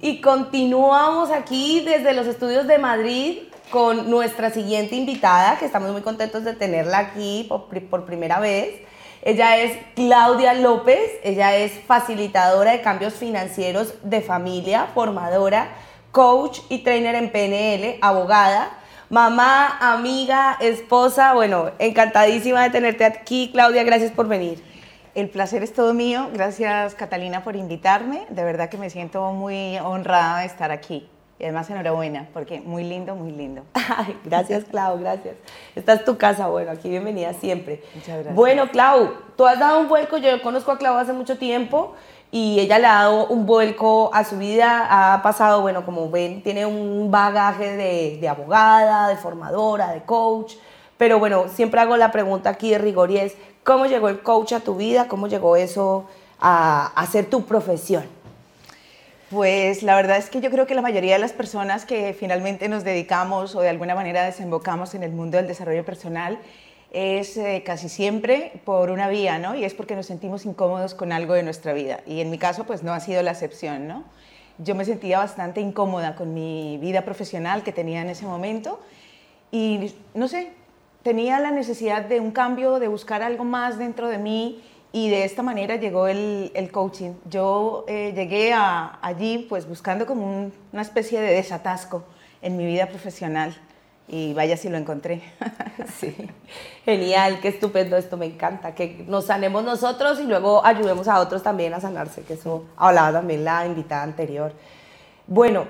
Y continuamos aquí desde los estudios de Madrid con nuestra siguiente invitada, que estamos muy contentos de tenerla aquí por, primera vez. Ella es Claudia López, ella es facilitadora de cambios financieros de familia, formadora, coach y trainer en PNL, abogada, mamá, amiga, esposa. Bueno, encantadísima de tenerte aquí, Claudia, gracias por venir. El placer es todo mío. Gracias, Catalina, por invitarme. De verdad que me siento muy honrada de estar aquí. Y además enhorabuena, porque muy lindo, muy lindo. Ay, gracias, Clau, gracias. Esta es tu casa, bueno, aquí bienvenida siempre. Muchas gracias. Bueno, Clau, tú has dado un vuelco, yo conozco a Clau hace mucho tiempo y ella le ha dado un vuelco a su vida, ha pasado, bueno, como ven, tiene un bagaje de, de abogada, de formadora, de coach, pero bueno, siempre hago la pregunta aquí de rigor y es, ¿cómo llegó el coach a tu vida? ¿Cómo llegó eso a, a ser tu profesión? Pues la verdad es que yo creo que la mayoría de las personas que finalmente nos dedicamos o de alguna manera desembocamos en el mundo del desarrollo personal es eh, casi siempre por una vía, ¿no? Y es porque nos sentimos incómodos con algo de nuestra vida. Y en mi caso, pues no ha sido la excepción, ¿no? Yo me sentía bastante incómoda con mi vida profesional que tenía en ese momento y, no sé, tenía la necesidad de un cambio, de buscar algo más dentro de mí y de esta manera llegó el, el coaching. Yo eh, llegué a, allí pues buscando como un, una especie de desatasco en mi vida profesional y vaya si lo encontré. sí, genial, qué estupendo esto, me encanta, que nos sanemos nosotros y luego ayudemos a otros también a sanarse, que eso hablaba también la invitada anterior. Bueno,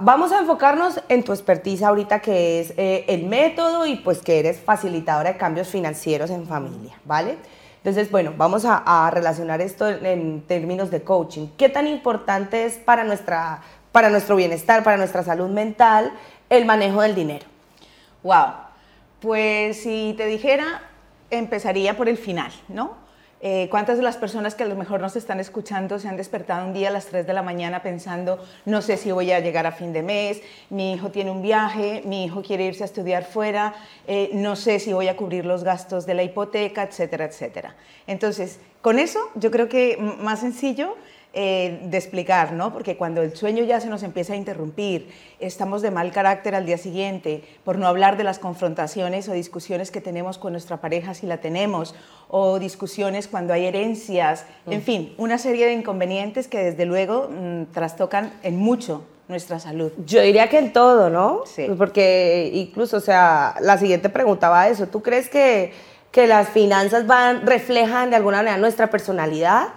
vamos a enfocarnos en tu expertise ahorita que es eh, el método y pues que eres facilitadora de cambios financieros en familia, ¿vale? Entonces, bueno, vamos a, a, relacionar esto en términos de coaching. ¿Qué tan importante es para, nuestra, para nuestro bienestar, para nuestra salud mental, el manejo del dinero? Wow, pues si te dijera, empezaría por el final, ¿no? Eh, ¿Cuántas de las personas que a lo mejor nos están escuchando se han despertado un día a las 3 de la mañana pensando, no sé si voy a llegar a fin de mes, mi hijo tiene un viaje, mi hijo quiere irse a estudiar fuera, eh, no sé si voy a cubrir los gastos de la hipoteca, etcétera, etcétera? Entonces, con eso yo creo que más sencillo eh, de explicar, ¿no? Porque cuando el sueño ya se nos empieza a interrumpir, estamos de mal carácter al día siguiente, por no hablar de las confrontaciones o discusiones que tenemos con nuestra pareja si la tenemos, o discusiones cuando hay herencias, mm. en fin, una serie de inconvenientes que desde luego mmm, trastocan en mucho nuestra salud. Yo diría que en todo, ¿no? Sí. Porque incluso, o sea, la siguiente pregunta va a eso. ¿Tú crees que, que las finanzas van, reflejan de alguna manera nuestra personalidad?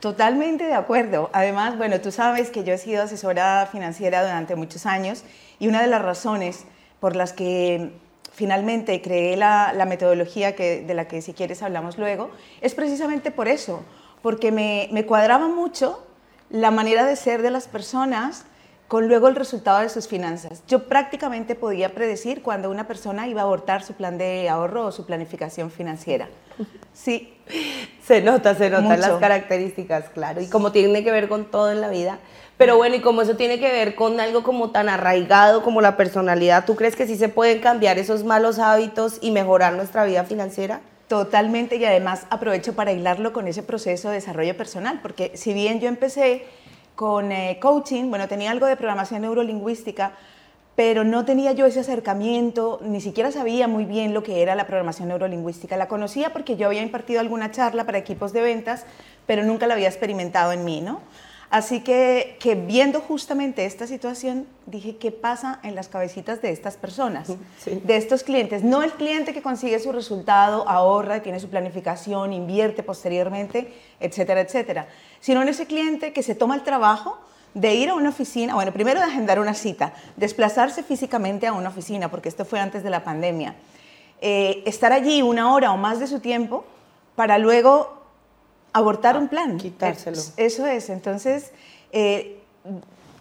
Totalmente de acuerdo. Además, bueno, tú sabes que yo he sido asesora financiera durante muchos años y una de las razones por las que finalmente creé la, metodología de la que si quieres hablamos luego es precisamente por eso, porque me, me cuadraba mucho la manera de ser de las personas con luego el resultado de sus finanzas. Yo prácticamente podía predecir cuando una persona iba a abortar su plan de ahorro o su planificación financiera. Sí. Se nota, se notan las características, claro. Y como tiene que ver con todo en la vida. Pero bueno, y como eso tiene que ver con algo como tan arraigado como la personalidad, ¿tú crees que sí se pueden cambiar esos malos hábitos y mejorar nuestra vida financiera? Totalmente, y además aprovecho para hilarlo con ese proceso de desarrollo personal, porque si bien yo empecé con eh, coaching, bueno, tenía algo de programación neurolingüística, pero no tenía yo ese acercamiento, ni siquiera sabía muy bien lo que era la programación neurolingüística. La conocía porque yo había impartido alguna charla para equipos de ventas, pero nunca la había experimentado en mí, ¿no? Así que, que viendo justamente esta situación, dije, ¿qué pasa en las cabecitas de estas personas, Sí. de estos clientes? No el cliente que consigue su resultado, ahorra, tiene su planificación, invierte posteriormente, etcétera, etcétera, sino en ese cliente que se toma el trabajo de ir a una oficina, bueno, primero de agendar una cita, desplazarse físicamente a una oficina, porque esto fue antes de la pandemia, eh, estar allí una hora o más de su tiempo para luego abortar un plan. Quitárselo. Eso es, entonces eh,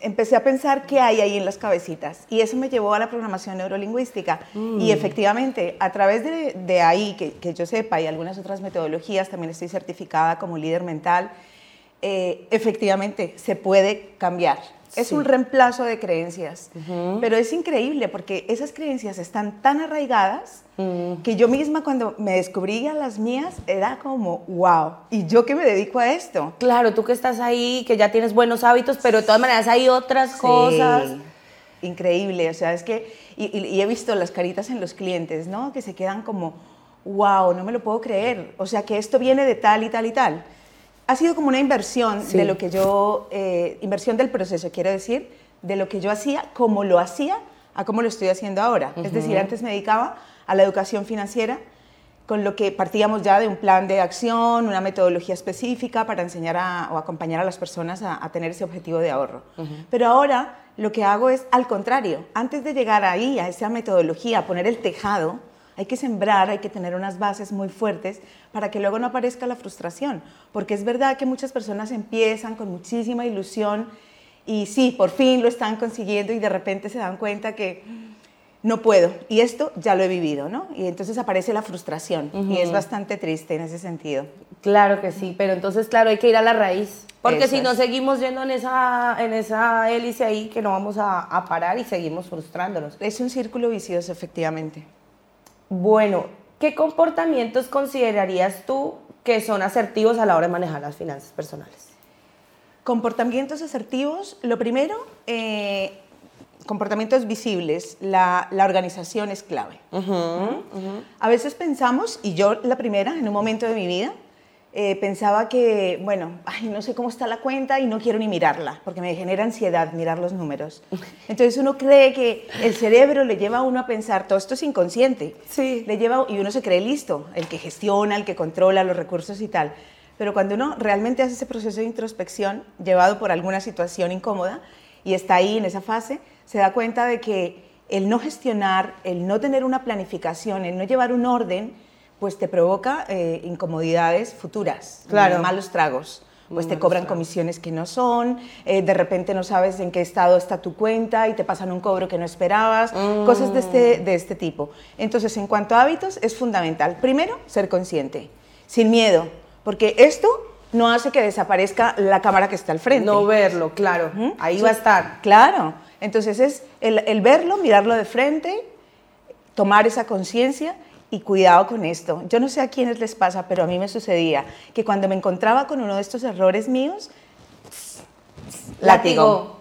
empecé a pensar qué hay ahí en las cabecitas y eso me llevó a la programación neurolingüística Mm. y efectivamente a través de, de ahí, que, que yo sepa y algunas otras metodologías, también estoy certificada como líder mental, eh, efectivamente se puede cambiar. Es un reemplazo de creencias, pero es increíble porque esas creencias están tan arraigadas que yo misma cuando me descubrí a las mías era como, wow, ¿y yo que me dedico a esto? Claro, tú que estás ahí, que ya tienes buenos hábitos, pero de todas maneras hay otras cosas. Increíble, o sea, es que, y, he visto las caritas en los clientes, ¿no? Que se quedan como, wow, no me lo puedo creer, o sea, que esto viene de tal y tal y tal ha sido como una inversión de lo que yo, eh, inversión del proceso, quiero decir, de lo que yo hacía, como lo hacía, a cómo lo estoy haciendo ahora. Es decir, antes me dedicaba a la educación financiera, con lo que partíamos ya de un plan de acción, una metodología específica para enseñar o acompañar a las personas a, tener ese objetivo de ahorro. Pero ahora lo que hago es al contrario, antes de llegar ahí, a esa metodología, a poner el tejado, hay que sembrar, hay que tener unas bases muy fuertes para que luego no aparezca la frustración, porque es verdad que muchas personas empiezan con muchísima ilusión y sí, por fin lo están consiguiendo y de repente se dan cuenta que no puedo. Y esto ya lo he vivido, ¿no? Y entonces aparece la frustración y es bastante triste en ese sentido. Claro que sí, pero entonces, claro, hay que ir a la raíz. Porque si no seguimos yendo en esa, en esa hélice ahí, que no vamos a, a parar y seguimos frustrándonos. Es un círculo vicioso, efectivamente. Bueno, ¿qué comportamientos considerarías tú que son asertivos a la hora de manejar las finanzas personales? Comportamientos asertivos, lo primero, eh, comportamientos visibles, la, organización es clave. A veces pensamos, y yo la primera, en un momento de mi vida, eh, pensaba que, bueno, ay, no sé cómo está la cuenta y no quiero ni mirarla, porque me genera ansiedad mirar los números. Entonces uno cree que el cerebro le lleva a uno a pensar, todo esto es inconsciente, sí. le lleva, y uno se cree listo, el que gestiona, el que controla los recursos y tal. Pero cuando uno realmente hace ese proceso de introspección, llevado por alguna situación incómoda, y está ahí en esa fase, se da cuenta de que el no gestionar, el no tener una planificación, el no llevar un orden, pues te provoca eh, incomodidades futuras, claro. malos tragos. Pues te cobran comisiones que no son, eh, de repente no sabes en qué estado está tu cuenta y te pasan un cobro que no esperabas, mm. cosas de este, de este tipo. Entonces, en cuanto a hábitos, es fundamental. Primero, ser consciente, sin miedo, porque esto no hace que desaparezca la cámara que está al frente. No verlo, claro. Ahí va a estar. Claro. Entonces es el, el verlo, mirarlo de frente, tomar esa conciencia y cuidado con esto. Yo no sé a quiénes les pasa, pero a mí me sucedía que cuando me encontraba con uno de estos errores míos, látigo.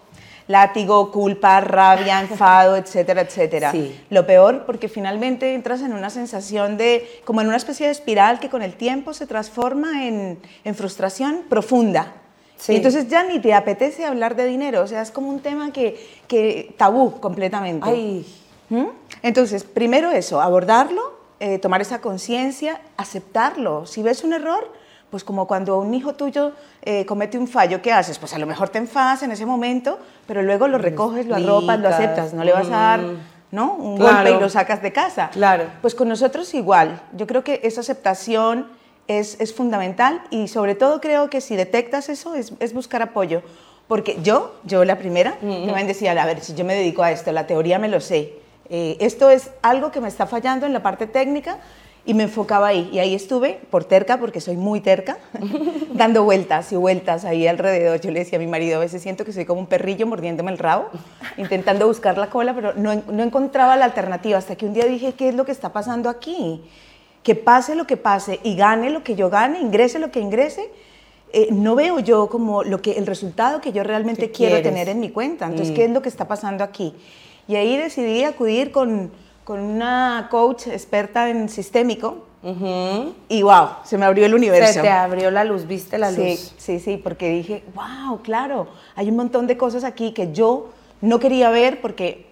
Látigo, culpa, rabia, enfado, etcétera, etcétera. Lo peor porque finalmente entras en una sensación de, como en una especie de espiral que con el tiempo se transforma en, frustración profunda. Y entonces ya ni te apetece hablar de dinero, o sea, es como un tema que, que tabú completamente. Ay. ¿Mm? Entonces, primero eso, abordarlo, eh, tomar esa conciencia, aceptarlo. Si ves un error, pues como cuando un hijo tuyo eh, comete un fallo, ¿qué haces? Pues a lo mejor te enfadas en ese momento, pero luego lo recoges, lo arropas, lo aceptas, no le vas a dar mm. ¿no? un golpe y lo sacas de casa. Claro. Pues con nosotros igual. Yo creo que esa aceptación es, es fundamental y sobre todo creo que si detectas eso es, es buscar apoyo. Porque yo, yo la primera, me decía, a ver, si yo me dedico a esto, la teoría me lo sé, eh, esto es algo que me está fallando en la parte técnica y me enfocaba ahí. Y ahí estuve, por terca, porque soy muy terca, dando vueltas y vueltas ahí alrededor. Yo le decía a mi marido, a veces siento que soy como un perrillo mordiéndome el rabo, intentando buscar la cola, pero no, no encontraba la alternativa. Hasta que un día dije, ¿qué es lo que está pasando aquí? Que pase lo que pase y gane lo que yo gane, ingrese lo que ingrese. Eh, no veo yo como lo que, el resultado que yo realmente quiero tener en mi cuenta. Entonces, ¿qué es lo que está pasando aquí? Y ahí decidí acudir con, con una coach experta en sistémico. Y wow, se me abrió el universo. Se te abrió la luz, viste la luz. Sí, sí, sí, porque dije, wow, claro, hay un montón de cosas aquí que yo no quería ver porque,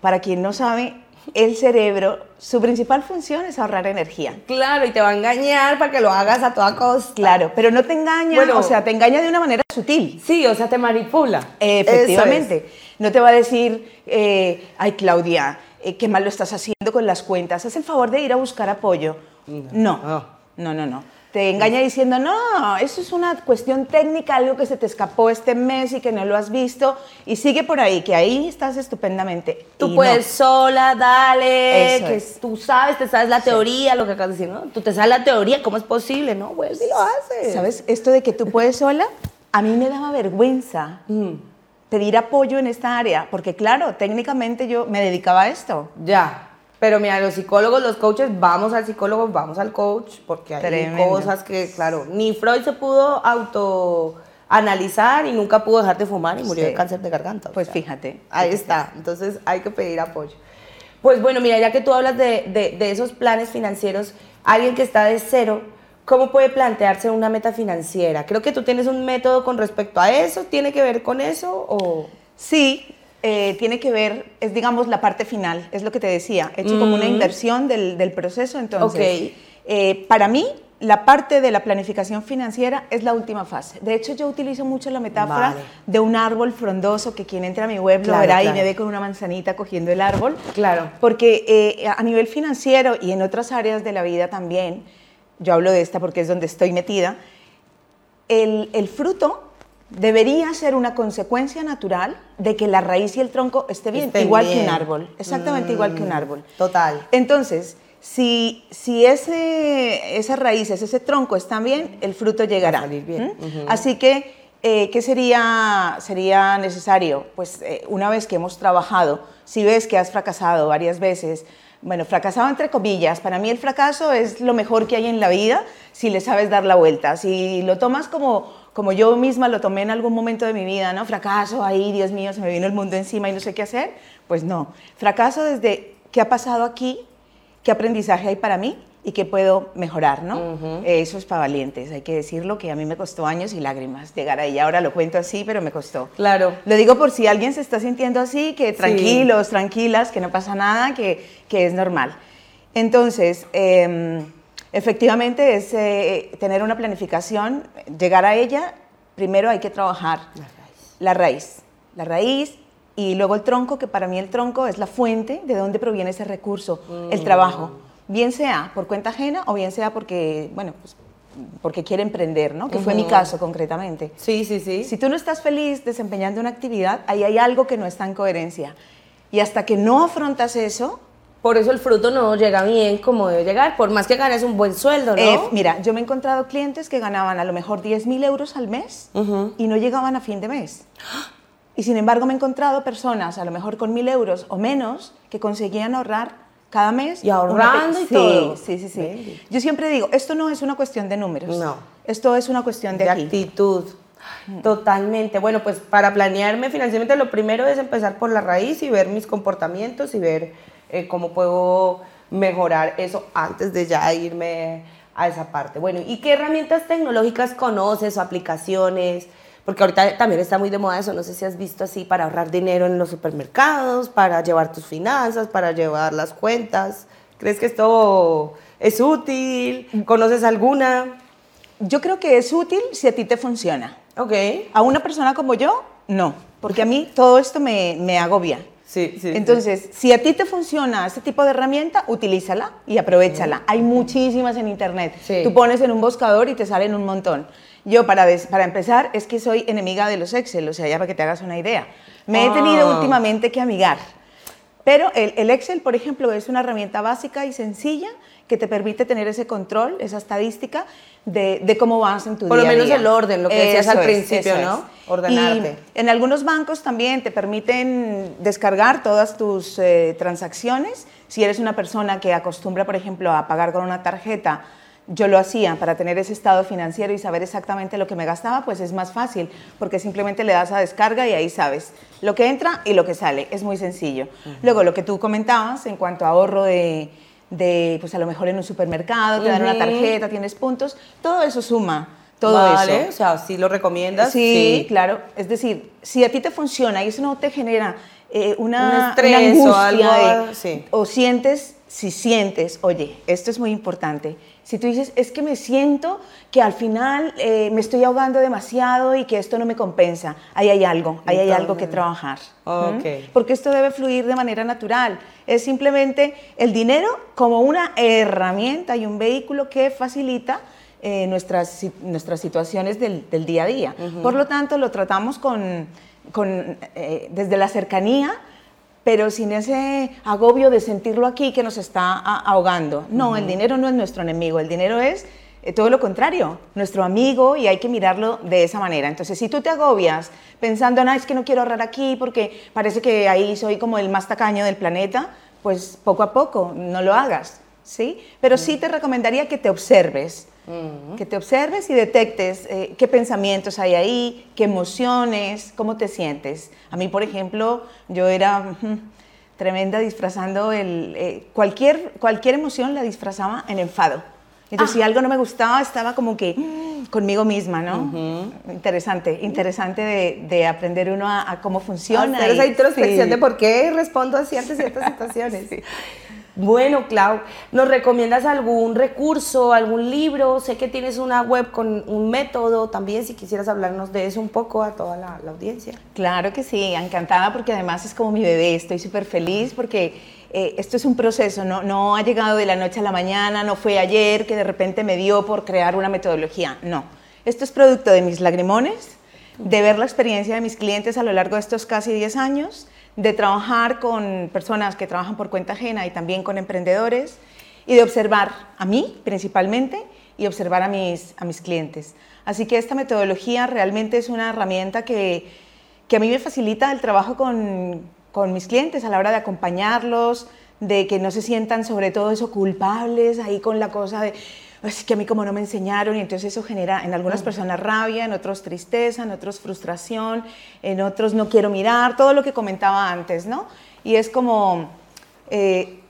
para quien no sabe, el cerebro, su principal función es ahorrar energía. Claro, y te va a engañar para que lo hagas a toda costa. Claro, pero no te engaña, o sea, te engaña de una manera sutil. Sí, o sea, te manipula. efectivamente. No te va a decir, eh, ay Claudia, eh, qué mal lo estás haciendo con las cuentas, haz el favor de ir a buscar apoyo. No, no, no, no. Te engaña diciendo, no, eso es una cuestión técnica, algo que se te escapó este mes y que no lo has visto, y sigue por ahí, que ahí estás estupendamente. Tú Y puedes sola, dale, Eso que es. tú sabes, te sabes la teoría, lo que acabas de decir, ¿no? Tú te sabes la teoría, ¿cómo es posible? No, güey, sí lo haces. ¿Sabes? Esto de que tú puedes sola, a mí me daba vergüenza Mm, pedir apoyo en esta área, porque claro, técnicamente yo me dedicaba a esto. ya. Pero mira, los psicólogos, los coaches, vamos al psicólogo, vamos al coach, porque hay Tremendo. cosas que, claro, ni Freud se pudo autoanalizar y nunca pudo dejar de fumar y murió Sí. de cáncer de garganta. Pues sea. fíjate. Ahí está, entonces hay que pedir apoyo. Pues bueno, mira, ya que tú hablas de, de- de esos planes financieros, alguien que está de cero, ¿cómo puede plantearse una meta financiera? Creo que tú tienes un método con respecto a eso, ¿tiene que ver con eso o...? Sí, eh, tiene que ver, es digamos la parte final, es lo que te decía, he hecho como una Mm. inversión del, del proceso, entonces, Ok. eh, para mí, la parte de la planificación financiera es la última fase. De hecho, yo utilizo mucho la metáfora Vale. de un árbol frondoso que quien entra a mi web lo Claro, verá y claro. me ve con una manzanita cogiendo el árbol. Claro. Porque eh, a nivel financiero y en otras áreas de la vida también, yo hablo de esta porque es donde estoy metida, el, el fruto debería ser una consecuencia natural de que la raíz y el tronco esté bien, Estén igual que un árbol, exactamente igual que un Mm, árbol. Total. Entonces, si, si ese, esas raíces, ese tronco están bien, el fruto llegará. salir bien. ¿Mm? Así que, eh, ¿qué sería, sería necesario? Pues eh, una vez que hemos trabajado, si ves que has fracasado varias veces, bueno, fracasado entre comillas, para mí el fracaso es lo mejor que hay en la vida si le sabes dar la vuelta, si lo tomas como, como yo misma lo tomé en algún momento de mi vida, ¿no? Fracaso, ahí, Dios mío, se me vino el mundo encima y no sé qué hacer, pues no. Fracaso desde qué ha pasado aquí, qué aprendizaje hay para mí y qué puedo mejorar, ¿no? Ujú. Eso es para valientes, hay que decirlo, que a mí me costó años y lágrimas llegar ahí. Ahora lo cuento así, pero me costó. Claro. Lo digo por si alguien se está sintiendo así, que tranquilos, tranquilas, que no pasa nada, que, que es normal. Entonces, eh, efectivamente es eh, tener una planificación, llegar a ella, primero hay que trabajar la raíz, la raíz y luego el tronco, que para mí el tronco es la fuente de donde proviene ese recurso, el trabajo, bien sea por cuenta ajena o bien sea porque, bueno, pues, porque quiere emprender, ¿no? Que fue mi caso concretamente. Sí, sí, sí. Si tú no estás feliz desempeñando una actividad, ahí hay algo que no está en coherencia. Y hasta que no afrontas eso, Por eso el fruto no llega bien como debe llegar, por más que ganes un buen sueldo, ¿no? eh, mira, yo me he encontrado clientes que ganaban a lo mejor 10 mil euros al mes Ujú. y no llegaban a fin de mes. Y sin embargo me he encontrado personas, a lo mejor con mil euros o menos, que conseguían ahorrar cada mes. Y ahorrando y sí, todo. Sí, sí, sí. Bendito. Yo siempre digo, esto no es una cuestión de números. No. Esto es una cuestión de, de aquí. actitud. Totalmente. Bueno, pues para planearme financieramente lo primero es empezar por la raíz y ver mis comportamientos y ver eh, cómo puedo mejorar eso antes de ya irme a esa parte. Bueno, ¿y qué herramientas tecnológicas conoces o aplicaciones? Porque ahorita también está muy de moda eso, no sé si has visto así, para ahorrar dinero en los supermercados, para llevar tus finanzas, para llevar las cuentas. ¿Crees que esto es útil? ¿Conoces alguna? Yo creo que es útil si a ti te funciona. Ok. A una persona como yo, no, porque a mí todo esto me, me agobia. Sí, sí. sí. Entonces, si a ti te funciona este tipo de herramienta, utilízala y aprovechala. Hay muchísimas en internet. Tú pones en un buscador y te salen un montón. Yo, para, des- para empezar, es que soy enemiga de los Excel, o sea, ya para que te hagas una idea. Me he tenido Ah. últimamente que amigar. Pero el, el Excel, por ejemplo, es una herramienta básica y sencilla que te permite tener ese control, esa estadística de, de cómo vas en tu Por lo día a menos día. el orden, lo que decías al Eso principio, ¿no? es. Ordenarte. Y en algunos bancos también te permiten descargar todas tus eh, transacciones. Si eres una persona que acostumbra, por ejemplo, a pagar con una tarjeta, yo lo hacía para tener ese estado financiero y saber exactamente lo que me gastaba, pues es más fácil, porque simplemente le das a descarga y ahí sabes lo que entra y lo que sale. Es muy sencillo. Luego, lo que tú comentabas en cuanto a ahorro de, de, pues a lo mejor en un supermercado, te dan una tarjeta, tienes puntos, todo eso suma. Todo vale, eso. o sea, si lo recomiendas. Sí, claro. Es decir, si a ti te funciona y eso no te genera eh, una, Un estrés una o angustia algo, de- sí. o sientes, si sientes, oye, esto es muy importante. Si tú dices, es que me siento que al final eh, me estoy ahogando demasiado y que esto no me compensa, ahí hay algo, ahí hay algo que trabajar. ok. ¿Mm? Porque esto debe fluir de manera natural. Es simplemente el dinero como una herramienta y un vehículo que facilita eh, nuestras, nuestras situaciones del, día a día. Por lo tanto, lo tratamos con, con eh, desde la cercanía, pero sin ese agobio de sentirlo aquí que nos está ahogando. No, el dinero no es nuestro enemigo, el dinero es eh, todo lo contrario, nuestro amigo y hay que mirarlo de esa manera. Entonces, si tú te agobias pensando, no, es que no quiero ahorrar aquí porque parece que ahí soy como el más tacaño del planeta, pues poco a poco, no lo hagas, ¿sí? Pero sí te recomendaría que te observes, que te observes y detectes eh, qué pensamientos hay ahí, qué emociones, cómo te sientes. A mí, por ejemplo, yo era tremenda disfrazando el, eh, cualquier, cualquier emoción la disfrazaba en enfado. Entonces, si ah. algo no me gustaba, estaba como que conmigo misma, ¿no? Interesante, interesante de, aprender uno a, cómo funciona. Hacer esa introspección de por qué respondo a ciertas, ciertas situaciones. Bueno, Clau, ¿nos recomiendas algún recurso, algún libro? Sé que tienes una web con un método también, si quisieras hablarnos de eso un poco a toda la, audiencia. Claro que sí, encantada porque además es como mi bebé, estoy súper feliz porque eh, esto es un proceso, no, no ha llegado de la noche a la mañana, no fue ayer que de repente me dio por crear una metodología, no. Esto es producto de mis lagrimones, de ver la experiencia de mis clientes a lo largo de estos casi 10 años, de trabajar con personas que trabajan por cuenta ajena y también con emprendedores, y de observar a mí principalmente y observar a mis, a mis clientes. Así que esta metodología realmente es una herramienta que, que a mí me facilita el trabajo con, con mis clientes a la hora de acompañarlos, de que no se sientan sobre todo eso culpables ahí con la cosa de es que a mí como no me enseñaron y entonces eso genera en algunas mm. personas rabia, en otros tristeza, en otros frustración, en otros no quiero mirar, todo lo que comentaba antes, ¿no? Y es como, eh,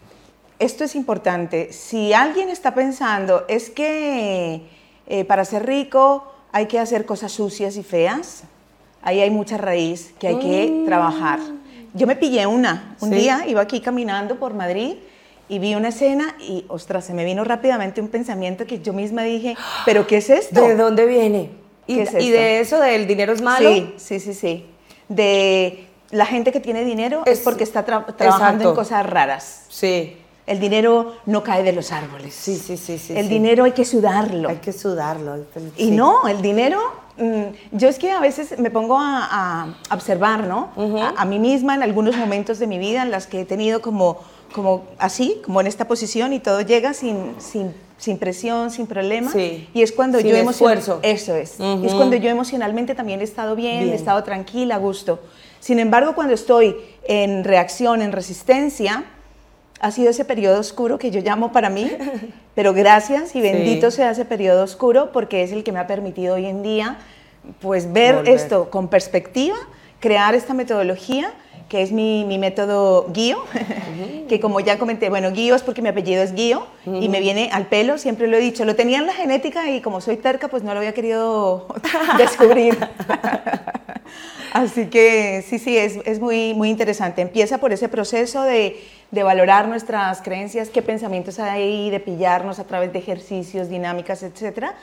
esto es importante, si alguien está pensando, es que eh, para ser rico hay que hacer cosas sucias y feas, ahí hay mucha raíz que hay que mm. trabajar. Yo me pillé una. Un día iba aquí caminando por Madrid y vi una escena y, ostras, se me vino rápidamente un pensamiento que yo misma dije, ¿pero qué es esto? ¿De dónde viene? ¿Y, ¿Y de eso del dinero es malo? Sí, sí, sí, sí. De la gente que tiene dinero es, porque está trabajando en cosas raras. Sí. El dinero no cae de los árboles. Sí, sí, sí. sí el dinero hay que sudarlo. Hay que sudarlo. Y no, el dinero Mm, yo es que a veces me pongo a, observar, ¿no? a, mí misma en algunos momentos de mi vida en las que he tenido como, como así, como en esta posición y todo llega sin, sin, sin presión, sin problema. Sí. Y es cuando sin yo esfuerzo. Eso es. Es cuando yo emocionalmente también he estado bien, he estado tranquila, a gusto. Sin embargo, cuando estoy en reacción, en resistencia, ha sido ese periodo oscuro que yo llamo para mí, pero gracias y bendito sea ese periodo oscuro porque es el que me ha permitido hoy en día pues ver esto con perspectiva, crear esta metodología que es mi, mi método guío, que como ya comenté, bueno, guío es porque mi apellido es guío y me viene al pelo, siempre lo he dicho, lo tenía en la genética y como soy terca, pues no lo había querido descubrir. Así que sí, sí, es, es, muy, muy interesante. Empieza por ese proceso de, de, valorar nuestras creencias, qué pensamientos hay de pillarnos a través de ejercicios, dinámicas, etcétera.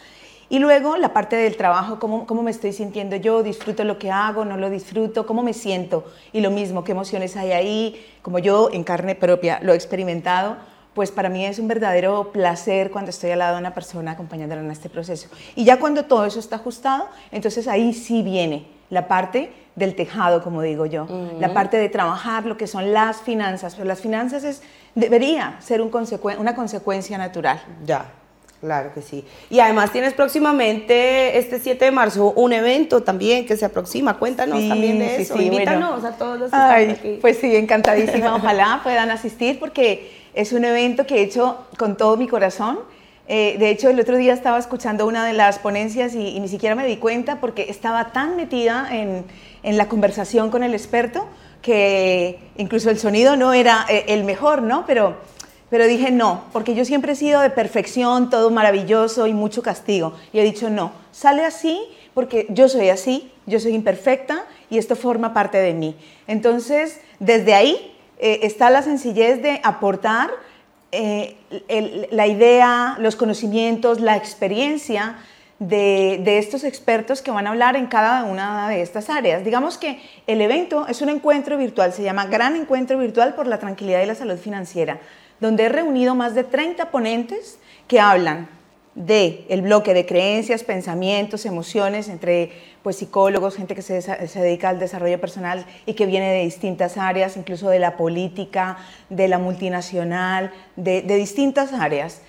Y luego la parte del trabajo, cómo, cómo me estoy sintiendo yo, disfruto lo que hago, no lo disfruto, cómo me siento. Y lo mismo, qué emociones hay ahí, como yo en carne propia lo he experimentado, pues para mí es un verdadero placer cuando estoy al lado de una persona acompañándola en este proceso. Y ya cuando todo eso está ajustado, entonces ahí sí viene la parte del tejado, como digo yo, la parte de trabajar lo que son las finanzas, pero las finanzas es, debería ser un una consecuencia natural. Ya, claro que sí. Y además tienes próximamente, este 7 de marzo, un evento también que se aproxima. Cuéntanos también de eso. Invítanos a todos los que están aquí. Pues sí, encantadísima. Ojalá puedan asistir porque es un evento que he hecho con todo mi corazón eh, de hecho, el otro día estaba escuchando una de las ponencias y, ni siquiera me di cuenta porque estaba tan metida en, la conversación con el experto que incluso el sonido no era eh, el mejor, ¿no? Pero, pero dije no, porque yo siempre he sido de perfección, todo maravilloso y mucho castigo. Y he dicho no, sale así porque yo soy así, yo soy imperfecta y esto forma parte de mí. Entonces, desde ahí eh, está la sencillez de aportar eh, la idea, los conocimientos, la experiencia de, estos expertos que van a hablar en cada una de estas áreas. Digamos que el evento es un encuentro virtual, se llama Gran Encuentro Virtual por la Tranquilidad y la Salud Financiera, donde he reunido más de 30 ponentes que hablan de el bloque de creencias, pensamientos, emociones entre pues psicólogos, gente que se, se, dedica al desarrollo personal y que viene de distintas áreas, incluso de la política, de la multinacional, de, de distintas áreas.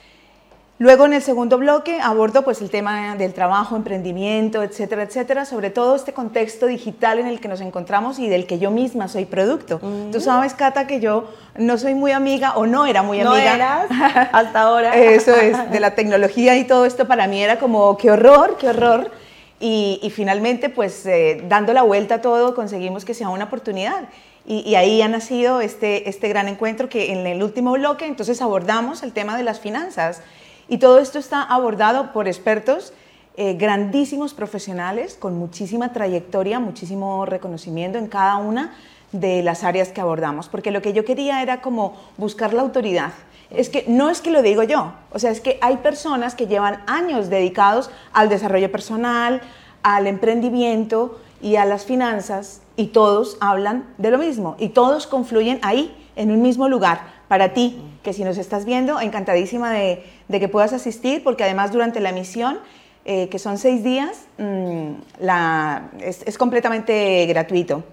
Luego en el segundo bloque abordo pues el tema del trabajo, emprendimiento, etcétera, etcétera, sobre todo este contexto digital en el que nos encontramos y del que yo misma soy producto. Mm. Tú sabes, Cata, que yo no soy muy amiga o no era muy amiga. No eras hasta ahora. Eso es, de la tecnología y todo esto para mí era como qué horror, qué horror. Y, finalmente pues eh, dando la vuelta a todo conseguimos que sea una oportunidad. Y, y, ahí ha nacido este, este gran encuentro que en el último bloque entonces abordamos el tema de las finanzas y todo esto está abordado por expertos, eh, grandísimos profesionales, con muchísima trayectoria, muchísimo reconocimiento en cada una de las áreas que abordamos, porque lo que yo quería era como buscar la autoridad. Es que no es que lo digo yo, o sea, es que hay personas que llevan años dedicados al desarrollo personal, al emprendimiento y a las finanzas y todos hablan de lo mismo y todos confluyen ahí, en un mismo lugar. Para ti, que si nos estás viendo, encantadísima de, que puedas asistir, porque además durante la misión, eh, que son seis días, mm, la, es, completamente gratuito.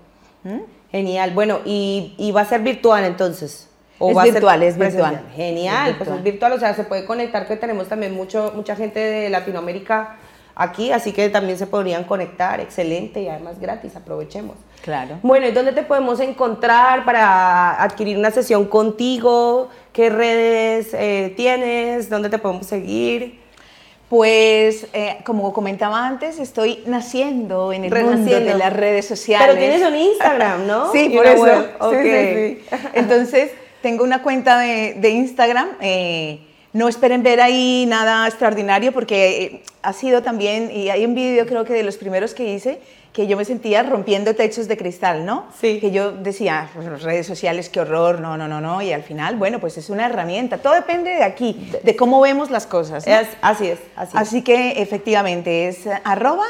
¿Mm? Genial. Bueno, y, va a ser virtual entonces. ¿O es virtual, es virtual. Genial, pues es virtual, o sea, se puede conectar, que tenemos también mucho, mucha gente de Latinoamérica aquí, así que también se podrían conectar, excelente y además gratis, aprovechemos. Claro. Bueno, ¿y dónde te podemos encontrar para adquirir una sesión contigo? ¿Qué redes eh, tienes? ¿Dónde te podemos seguir? Pues, eh, como comentaba antes, estoy naciendo en el mundo de las redes sociales. Pero tienes un Instagram, ¿no? sí, por eso. Sí, sí, Entonces, tengo una cuenta de, de Instagram. Eh, no esperen ver ahí nada extraordinario porque ha sido también, y hay un vídeo creo que de los primeros que hice, que yo me sentía rompiendo techos de cristal, ¿no? Sí. Que yo decía, pues, redes sociales, qué horror, no, no, no, no, y al final, bueno, pues es una herramienta, todo depende de aquí, de cómo vemos las cosas. Es, así es, así Así que efectivamente es arroba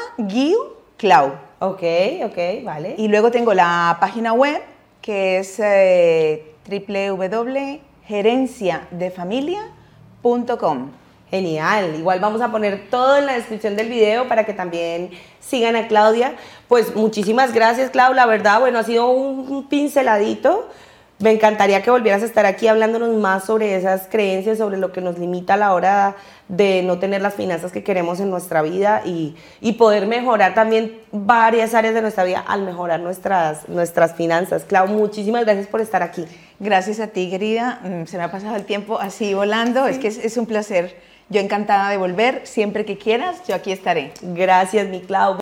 clau. Ok, ok, vale. Y luego tengo la página web que es eh, www.gerenciadefamilia.com Genial, igual vamos a poner todo en la descripción del video para que también sigan a Claudia. Pues muchísimas gracias, Clau. La verdad, bueno, ha sido un pinceladito. Me encantaría que volvieras a estar aquí hablándonos más sobre esas creencias, sobre lo que nos limita a la hora de no tener las finanzas que queremos en nuestra vida y, y poder mejorar también varias áreas de nuestra vida al mejorar nuestras, nuestras finanzas. Clau, muchísimas gracias por estar aquí. Gracias a ti, querida. Mm, se me ha pasado el tiempo así volando. Es que es, es un placer. Yo encantada de volver. Siempre que quieras, yo aquí estaré. Gracias, mi Clau.